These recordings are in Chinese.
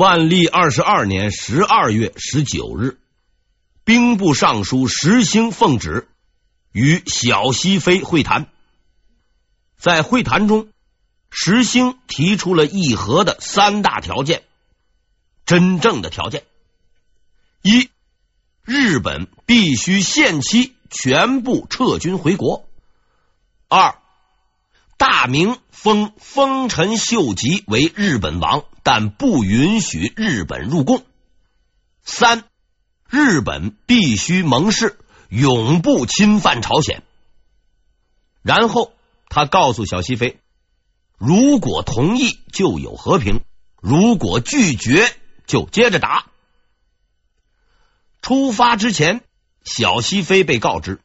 万历二十二年十二月十九日，兵部尚书石兴奉旨与小西飞会谈。在会谈中，石兴提出了议和的三大条件，真正的条件：一、日本必须限期全部撤军回国；二、大明封丰臣秀吉为日本王，但不允许日本入贡；三、日本必须盟誓，永不侵犯朝鲜。然后。他告诉小西飞，如果同意就有和平，如果拒绝就接着打。出发之前，小西飞被告知，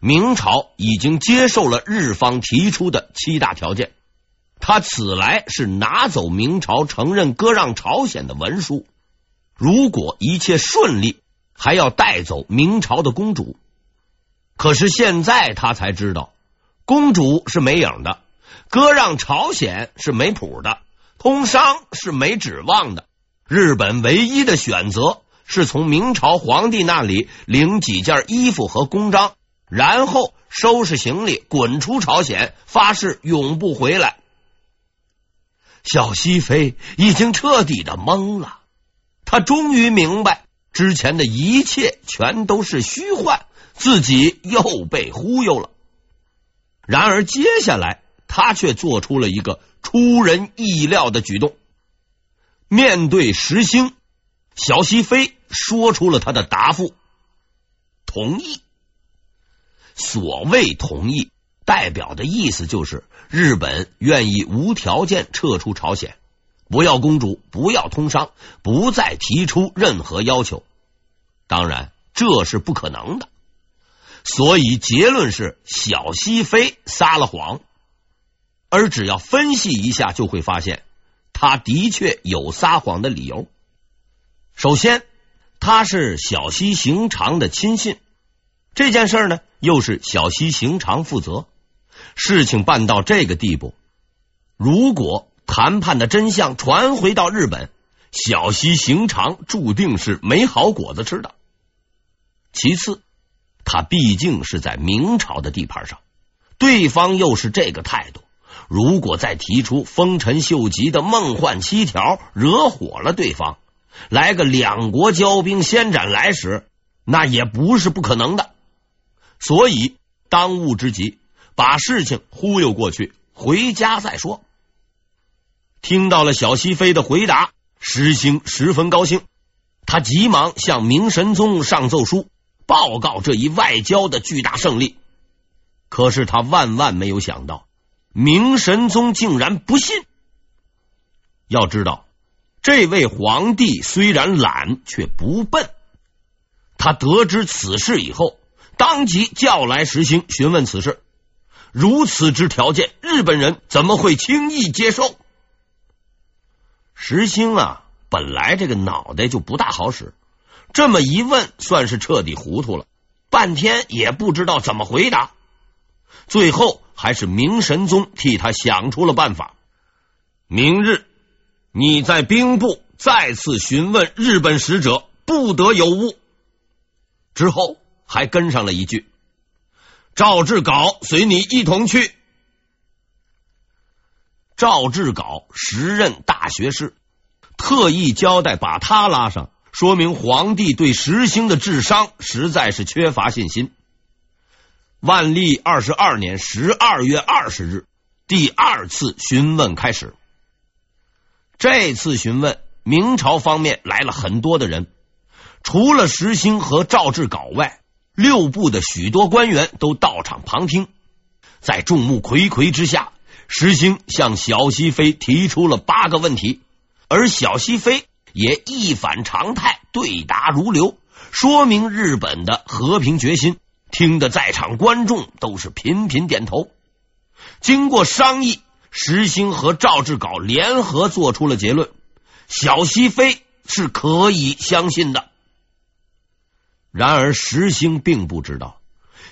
明朝已经接受了日方提出的七大条件。他此来是拿走明朝承认割让朝鲜的文书，如果一切顺利，还要带走明朝的公主。可是现在他才知道。公主是没影的，割让朝鲜是没谱的，通商是没指望的。日本唯一的选择是从明朝皇帝那里领几件衣服和公章，然后收拾行李滚出朝鲜，发誓永不回来。小西飞已经彻底的懵了，他终于明白之前的一切全都是虚幻，自己又被忽悠了。然而，接下来他却做出了一个出人意料的举动。面对石兴，小西飞说出了他的答复：同意。所谓同意，代表的意思就是日本愿意无条件撤出朝鲜，不要公主，不要通商，不再提出任何要求。当然，这是不可能的。所以结论是小西飞撒了谎，而只要分析一下，就会发现他的确有撒谎的理由。首先，他是小西行长的亲信，这件事呢又是小西行长负责。事情办到这个地步，如果谈判的真相传回到日本，小西行长注定是没好果子吃的。其次。他毕竟是在明朝的地盘上，对方又是这个态度，如果再提出丰臣秀吉的梦幻七条，惹火了对方，来个两国交兵，先斩来使，那也不是不可能的。所以当务之急，把事情忽悠过去，回家再说。听到了小西飞的回答，石兴十分高兴，他急忙向明神宗上奏书。报告这一外交的巨大胜利，可是他万万没有想到，明神宗竟然不信。要知道，这位皇帝虽然懒，却不笨。他得知此事以后，当即叫来石兴询问此事。如此之条件，日本人怎么会轻易接受？石兴啊，本来这个脑袋就不大好使。这么一问，算是彻底糊涂了，半天也不知道怎么回答。最后还是明神宗替他想出了办法：明日你在兵部再次询问日本使者，不得有误。之后还跟上了一句：“赵志杲随你一同去。”赵志杲时任大学士，特意交代把他拉上。说明皇帝对石兴的智商实在是缺乏信心。万历二十二年十二月二十日，第二次询问开始。这次询问，明朝方面来了很多的人，除了石兴和赵志杲外，六部的许多官员都到场旁听。在众目睽睽之下，石兴向小西飞提出了八个问题，而小西飞。也一反常态，对答如流，说明日本的和平决心。听得在场观众都是频频点头。经过商议，石兴和赵志杲联合做出了结论：小西飞是可以相信的。然而，石兴并不知道，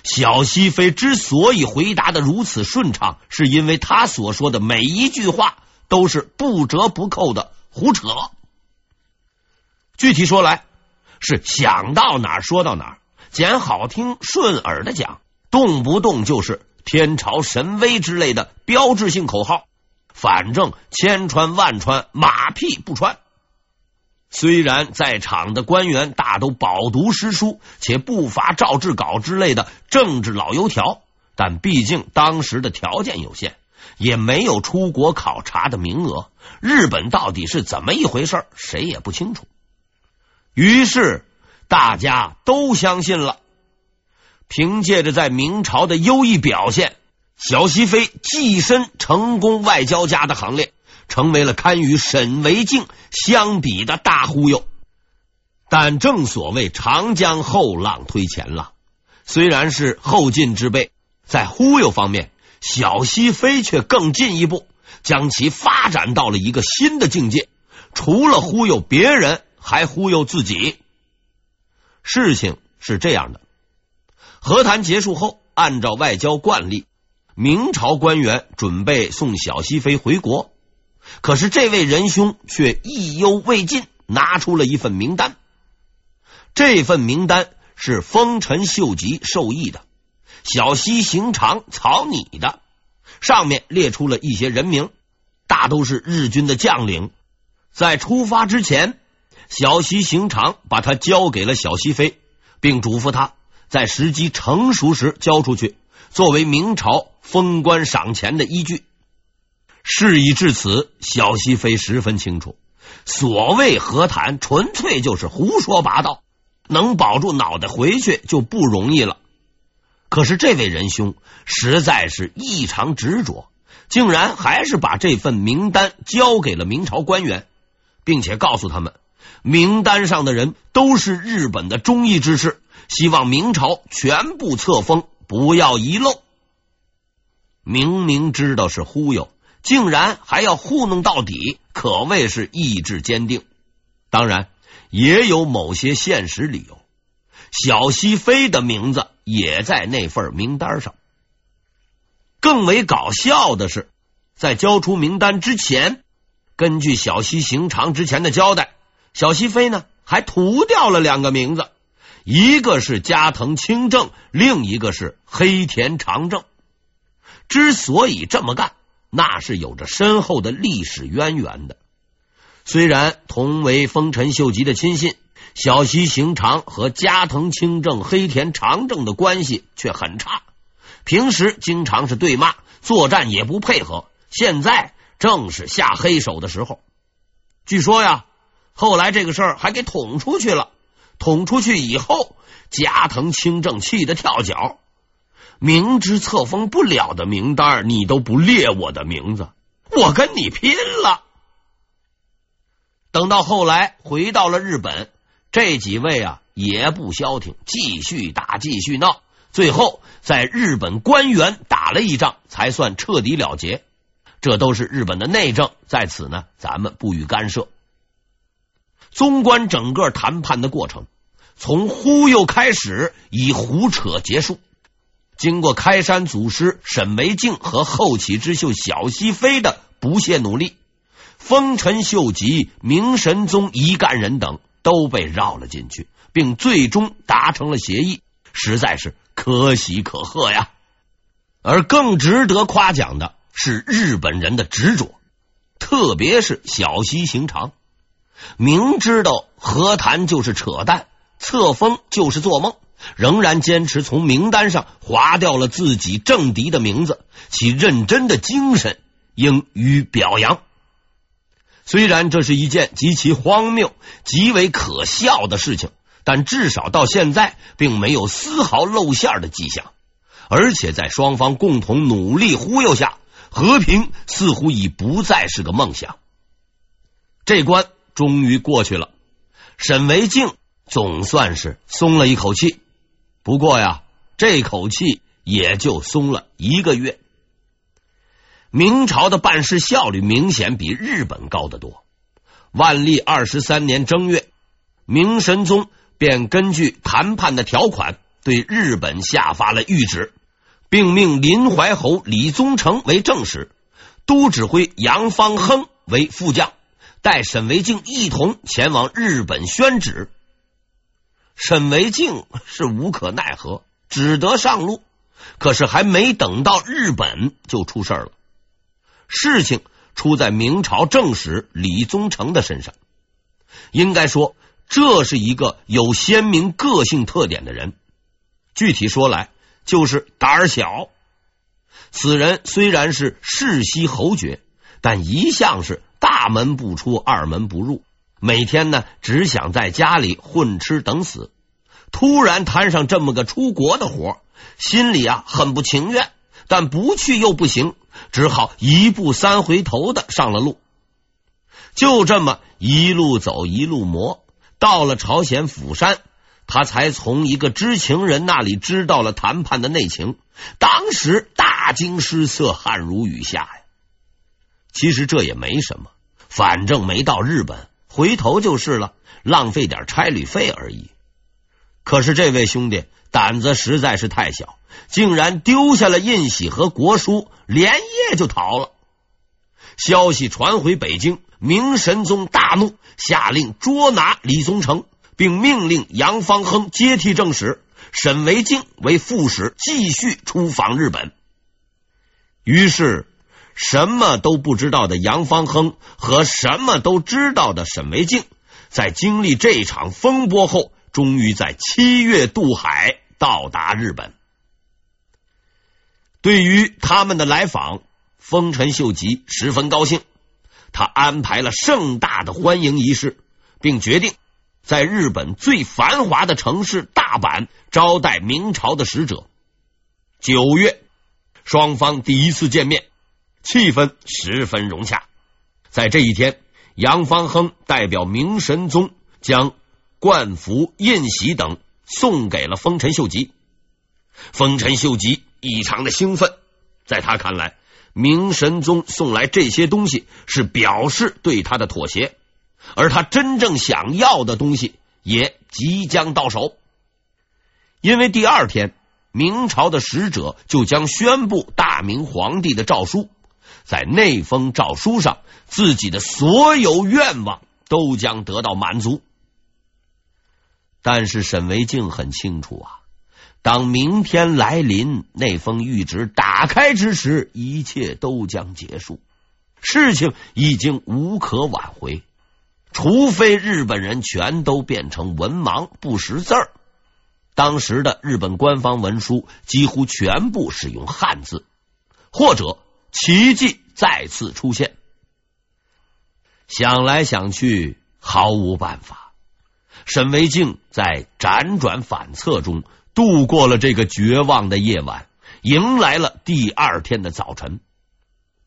小西飞之所以回答的如此顺畅，是因为他所说的每一句话都是不折不扣的胡扯。具体说来，是想到哪儿说到哪儿，捡好听顺耳的讲，动不动就是天朝神威之类的标志性口号。反正千穿万穿，马屁不穿。虽然在场的官员大都饱读诗书，且不乏赵志稿之类的政治老油条，但毕竟当时的条件有限，也没有出国考察的名额。日本到底是怎么一回事，谁也不清楚。于是大家都相信了，凭借着在明朝的优异表现。小西飞跻身成功外交家的行列，成为了堪与沈维敬相比的大忽悠。但正所谓长江后浪推前浪，虽然是后进之辈，在忽悠方面，小西飞却更进一步，将其发展到了一个新的境界。除了忽悠别人，还忽悠自己。事情是这样的：和谈结束后，按照外交惯例。明朝官员准备送小西飞回国，可是这位仁兄却意犹未尽，拿出了一份名单。这份名单是丰臣秀吉授意的，小西行长草拟的，上面列出了一些人名，大都是日军的将领。在出发之前，小西行长把他交给了小西飞，并嘱咐他在时机成熟时交出去。作为明朝封官赏钱的依据，事已至此，小西飞十分清楚，所谓和谈纯粹就是胡说八道，能保住脑袋回去就不容易了。可是这位仁兄实在是异常执着，竟然还是把这份名单交给了明朝官员，并且告诉他们，名单上的人都是日本的忠义之士，希望明朝全部册封。不要遗漏！明明知道是忽悠，竟然还要糊弄到底，可谓是意志坚定。当然，也有某些现实理由。小西飞的名字也在那份名单上。更为搞笑的是，在交出名单之前，根据小西行长之前的交代，小西飞呢还涂掉了两个名字。一个是加藤清正，另一个是黑田长政。之所以这么干，那是有着深厚的历史渊源的。虽然同为丰臣秀吉的亲信，小西行长和加藤清正、黑田长政的关系却很差，平时经常是对骂，作战也不配合。现在正是下黑手的时候。据说呀，后来这个事儿还给捅出去了。捅出去以后，加藤清正气得跳脚。明知册封不了的名单，你都不列我的名字，我跟你拼了！等到后来回到了日本，这几位啊也不消停，继续打，继续闹，最后在日本官员打了一仗，才算彻底了结。这都是日本的内政，在此呢，咱们不予干涉。纵观整个谈判的过程，从忽悠开始，以胡扯结束。经过开山祖师沈惟敬和后起之秀小西飞的不懈努力，丰臣秀吉、明神宗一干人等都被绕了进去，并最终达成了协议，实在是可喜可贺呀！而更值得夸奖的是日本人的执着，特别是小西行长。明知道和谈就是扯淡，册封就是做梦，仍然坚持从名单上划掉了自己政敌的名字，其认真的精神应予表扬。虽然这是一件极其荒谬、极为可笑的事情，但至少到现在并没有丝毫露馅的迹象，而且在双方共同努力忽悠下，和平似乎已不再是个梦想。这关。终于过去了，沈维敬总算是松了一口气。不过呀，这口气也就松了一个月。明朝的办事效率明显比日本高得多。万历二十三年正月，明神宗便根据谈判的条款，对日本下发了谕旨，并命林怀侯李宗成为正使，都指挥杨方亨为副将。带沈维敬一同前往日本宣旨。沈维敬是无可奈何，只得上路。可是还没等到日本，就出事了。事情出在明朝正史李宗成的身上。应该说，这是一个有鲜明个性特点的人。具体说来，就是胆儿小。此人虽然是世袭侯爵，但一向是大门不出，二门不入，每天呢只想在家里混吃等死。突然摊上这么个出国的活，心里啊很不情愿，但不去又不行，只好一步三回头的上了路。就这么一路走一路磨，到了朝鲜釜山，他才从一个知情人那里知道了谈判的内情。当时大惊失色，汗如雨下呀。其实这也没什么，反正没到日本，回头就是了，浪费点差旅费而已。可是这位兄弟胆子实在是太小，竟然丢下了印玺和国书，连夜就逃了。消息传回北京，明神宗大怒，下令捉拿李宗成，并命令杨芳亨接替正使。沈维敬为副使，继续出访日本。于是，什么都不知道的杨芳亨和什么都知道的沈维敬，在经历这场风波后，终于在七月渡海，到达日本。对于他们的来访，丰臣秀吉十分高兴，他安排了盛大的欢迎仪式，并决定。在日本最繁华的城市大阪招待明朝的使者。九月，双方第一次见面，气氛十分融洽。在这一天，杨芳亨代表明神宗将冠服、印玺等送给了丰臣秀吉。丰臣秀吉异常的兴奋，在他看来，明神宗送来这些东西是表示对他的妥协。而他真正想要的东西也即将到手，因为第二天明朝的使者就将宣布大明皇帝的诏书，在那封诏书上，自己的所有愿望都将得到满足。但是沈维敬很清楚啊，当明天来临，那封谕旨打开之时，一切都将结束，事情已经无可挽回。除非日本人全都变成文盲不识字儿，当时的日本官方文书几乎全部使用汉字，或者奇迹再次出现。想来想去，毫无办法。沈维敬在辗转反侧中度过了这个绝望的夜晚，迎来了第二天的早晨。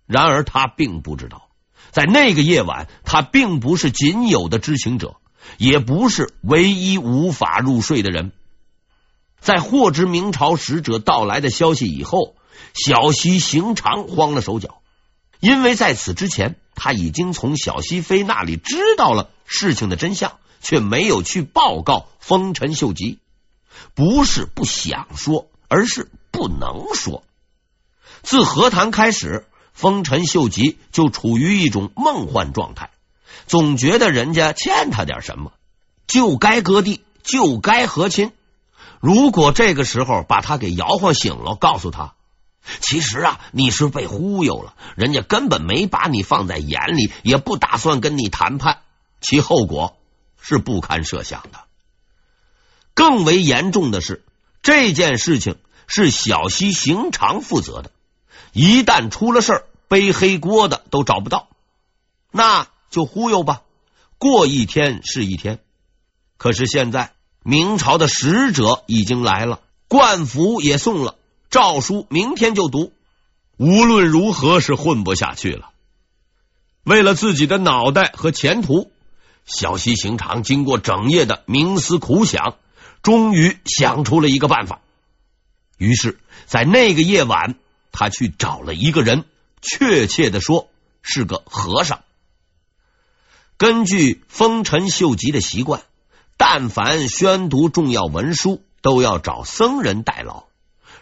然而他并不知道。在那个夜晚，他并不是仅有的知情者，也不是唯一无法入睡的人。在获知明朝使者到来的消息以后，小西行长慌了手脚，因为在此之前，他已经从小西妃那里知道了事情的真相，却没有去报告丰臣秀吉。不是不想说，而是不能说。自和谈开始。丰臣秀吉就处于一种梦幻状态，总觉得人家欠他点什么，就该割地，就该和亲。如果这个时候把他给摇晃醒了，告诉他，其实啊，你是被忽悠了，人家根本没把你放在眼里，也不打算跟你谈判，其后果是不堪设想的。更为严重的是，这件事情是小西行长负责的，一旦出了事儿。背黑锅的都找不到，那就忽悠吧。过一天是一天。可是现在明朝的使者已经来了，冠服也送了，诏书明天就读。无论如何是混不下去了。为了自己的脑袋和前途，小西行长经过整夜的冥思苦想，终于想出了一个办法。于是，在那个夜晚，他去找了一个人。确切的说，是个和尚。根据丰臣秀吉的习惯，但凡宣读重要文书，都要找僧人代劳。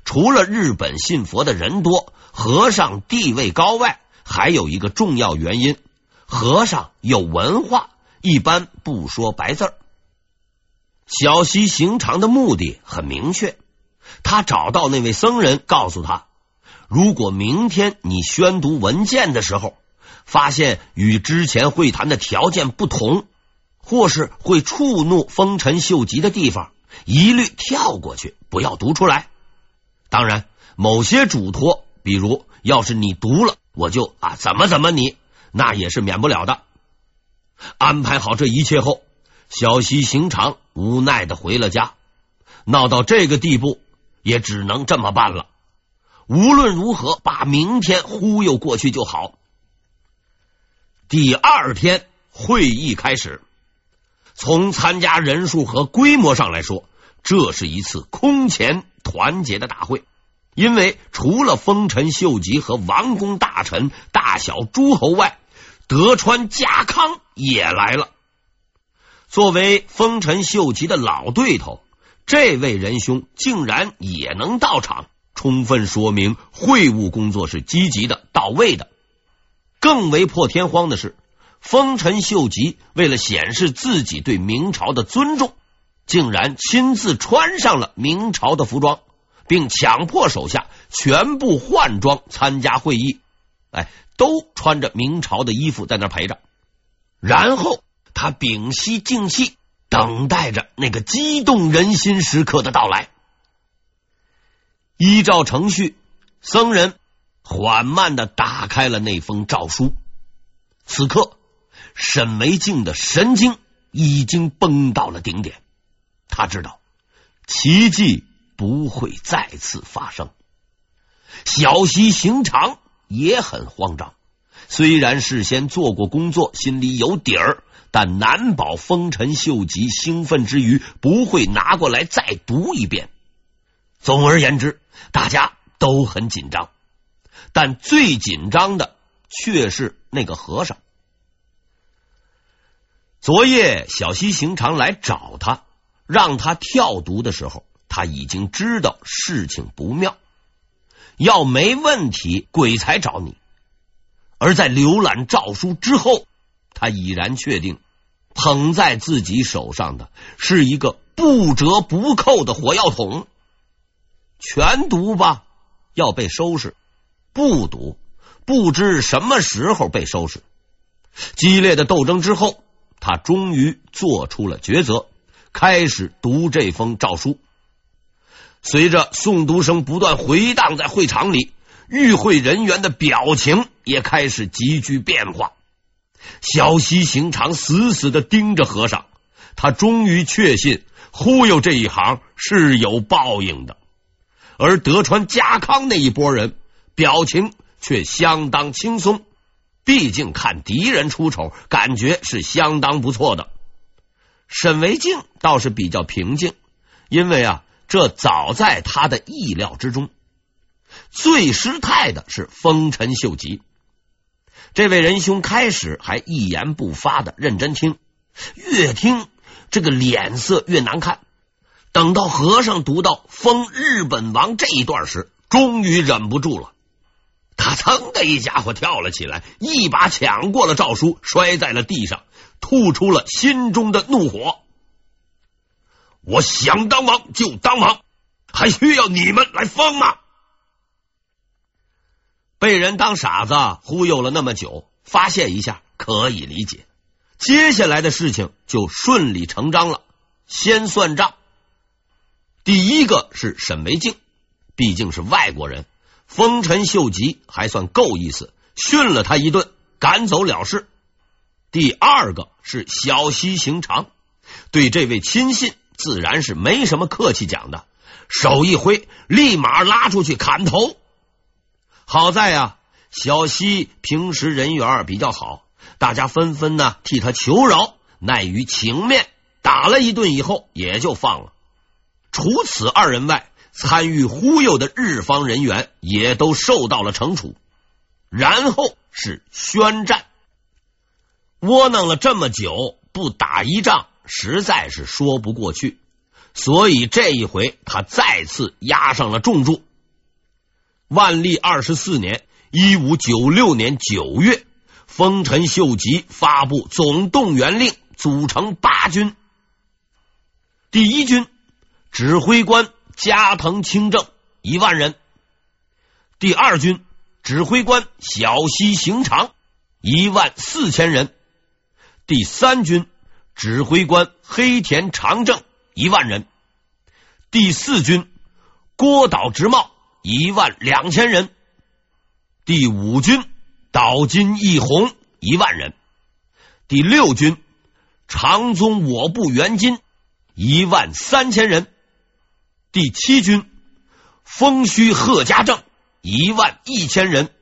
除了日本信佛的人多，和尚地位高外，还有一个重要原因：和尚有文化，一般不说白字儿。小西行长的目的很明确，他找到那位僧人，告诉他：如果明天你宣读文件的时候，发现与之前会谈的条件不同，或是会触怒丰臣秀吉的地方，一律跳过去，不要读出来。当然，某些嘱托，比如要是你读了，我就啊怎么怎么你，那也是免不了的。安排好这一切后，小西行长无奈的回了家。闹到这个地步，也只能这么办了。无论如何，把明天忽悠过去就好。第二天会议开始，从参加人数和规模上来说，这是一次空前团结的大会。因为除了丰臣秀吉和王公大臣、大小诸侯外，德川家康也来了。作为丰臣秀吉的老对头，这位仁兄竟然也能到场，充分说明会务工作是积极的、到位的。更为破天荒的是，丰臣秀吉为了显示自己对明朝的尊重，竟然亲自穿上了明朝的服装，并强迫手下全部换装参加会议。哎，都穿着明朝的衣服在那陪着。然后他屏息静气，等待着那个激动人心时刻的到来。依照程序，僧人。缓慢的打开了那封诏书。此刻，沈梅静的神经已经绷到了顶点。他知道奇迹不会再次发生。小西行长也很慌张，虽然事先做过工作，心里有底儿，但难保丰臣秀吉兴奋之余不会拿过来再读一遍。总而言之，大家都很紧张。但最紧张的却是那个和尚。昨夜小西行长来找他，让他跳毒的时候，他已经知道事情不妙。要没问题，鬼才找你。而在浏览诏书之后，他已然确定，捧在自己手上的是一个不折不扣的火药桶。全毒吧，要被收拾。不毒，不知什么时候被收拾。激烈的斗争之后，他终于做出了抉择，开始读这封诏书。随着诵读声不断回荡在会场里，与会人员的表情也开始急剧变化。小西行长死死的盯着和尚，他终于确信忽悠这一行是有报应的。而德川家康那一波人。表情却相当轻松，毕竟看敌人出丑，感觉是相当不错的。沈维敬倒是比较平静，因为啊，这早在他的意料之中。最失态的是丰臣秀吉，这位仁兄开始还一言不发的认真听，越听这个脸色越难看。等到和尚读到“封日本王”这一段时，终于忍不住了。他噌的一家伙跳了起来，一把抢过了诏书，摔在了地上，吐出了心中的怒火。我想当王就当王，还需要你们来封吗？被人当傻子忽悠了那么久，发泄一下可以理解。接下来的事情就顺理成章了。先算账，第一个是沈维敬，毕竟是外国人。丰臣秀吉还算够意思，训了他一顿，赶走了事。第二个是小西行长，对这位亲信自然是没什么客气讲的，手一挥，立马拉出去砍头。好在啊，小西平时人缘比较好，大家纷纷呢替他求饶，碍于情面，打了一顿以后也就放了。除此二人外。参与忽悠的日方人员也都受到了惩处，然后是宣战。窝囊了这么久，不打一仗实在是说不过去，所以这一回他再次押上了重注。万历二十四年（一五九六年）九月，丰臣秀吉发布总动员令，组成八军。第一军指挥官加藤清正一万人，第二军指挥官小西行长一万四千人，第三军指挥官黑田长政一万人，第四军郭岛直茂一万两千人，第五军岛津义弘一万人，第六军长宗我部元金。一万三千人，第七军丰须贺家正一万一千人，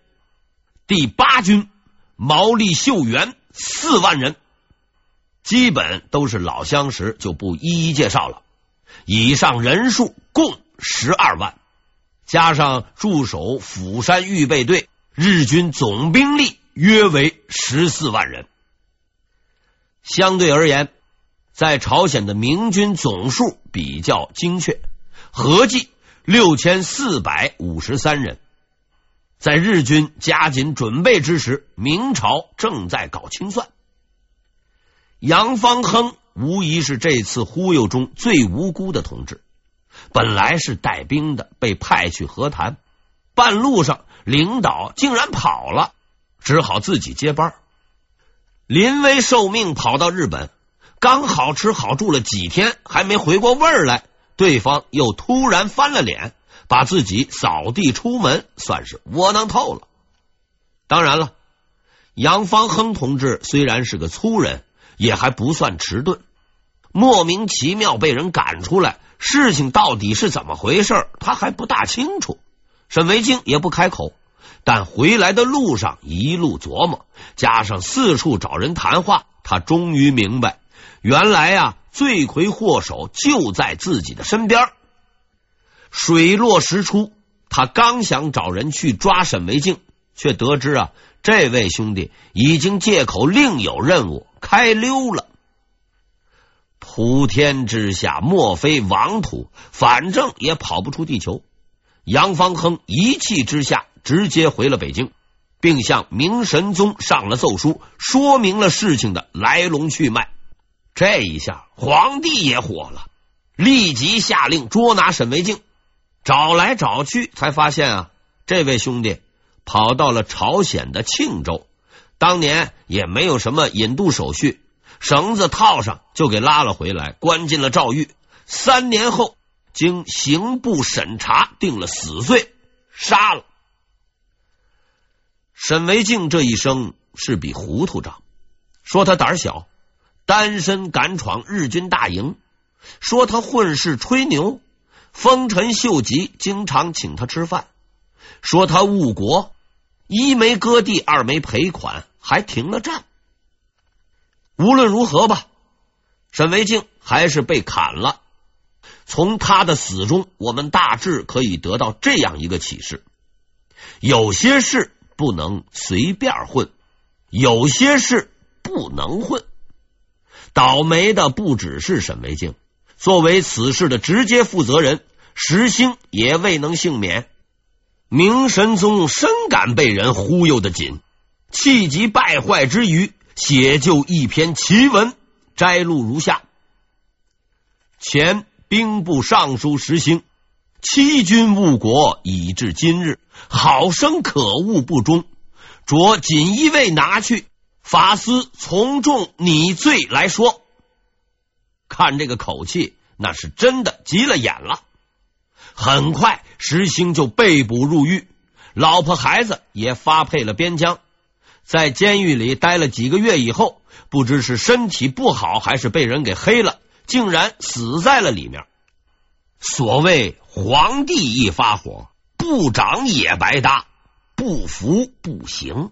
第八军毛利秀元四万人，基本都是老相识，就不一一介绍了。以上人数共十二万，加上驻守釜山预备队，日军总兵力约为十四万人。相对而言。在朝鲜的明军总数比较精确，合计六千四百五十三人。在日军加紧准备之时，明朝正在搞清算。杨方亨无疑是这次忽悠中最无辜的同志。本来是带兵的，被派去和谈，半路上领导竟然跑了，只好自己接班。临危受命跑到日本。刚好吃好住了几天，还没回过味儿来，对方又突然翻了脸，把自己扫地出门，算是窝囊透了。当然了，杨方亨同志虽然是个粗人，也还不算迟钝。莫名其妙被人赶出来，事情到底是怎么回事，他还不大清楚。沈维京也不开口，但回来的路上一路琢磨，加上四处找人谈话，他终于明白。原来呀，罪魁祸首就在自己的身边。水落石出，他刚想找人去抓沈维敬，却得知啊，这位兄弟已经借口另有任务开溜了。普天之下莫非王土，反正也跑不出地球。杨方亨一气之下，直接回了北京，并向明神宗上了奏书，说明了事情的来龙去脉。这一下，皇帝也火了，立即下令捉拿沈维敬。找来找去，才发现啊，这位兄弟跑到了朝鲜的庆州，当年也没有什么引渡手续，绳子套上就给拉了回来，关进了诏狱。三年后，经刑部审查，定了死罪，杀了。沈维敬这一生是比糊涂账，说他胆小。单身敢闯日军大营，说他混世吹牛。丰臣秀吉经常请他吃饭，说他误国，一没割地，二没赔款，还停了战。无论如何吧，沈维敬还是被砍了。从他的死中，我们大致可以得到这样一个启示：有些事不能随便混，有些事不能混。倒霉的不只是沈维敬，作为此事的直接负责人，石兴也未能幸免。明神宗深感被人忽悠的紧，气急败坏之余，写就一篇奇文，摘录如下：前兵部尚书石兴欺君误国，以至今日，好生可恶不忠，着锦衣卫拿去。法司从重拟罪来说，看这个口气，那是真的急了眼了。很快，石兴就被捕入狱，老婆孩子也发配了边疆。在监狱里待了几个月以后，不知是身体不好，还是被人给黑了，竟然死在了里面。所谓皇帝一发火，部长也白搭，不服不行。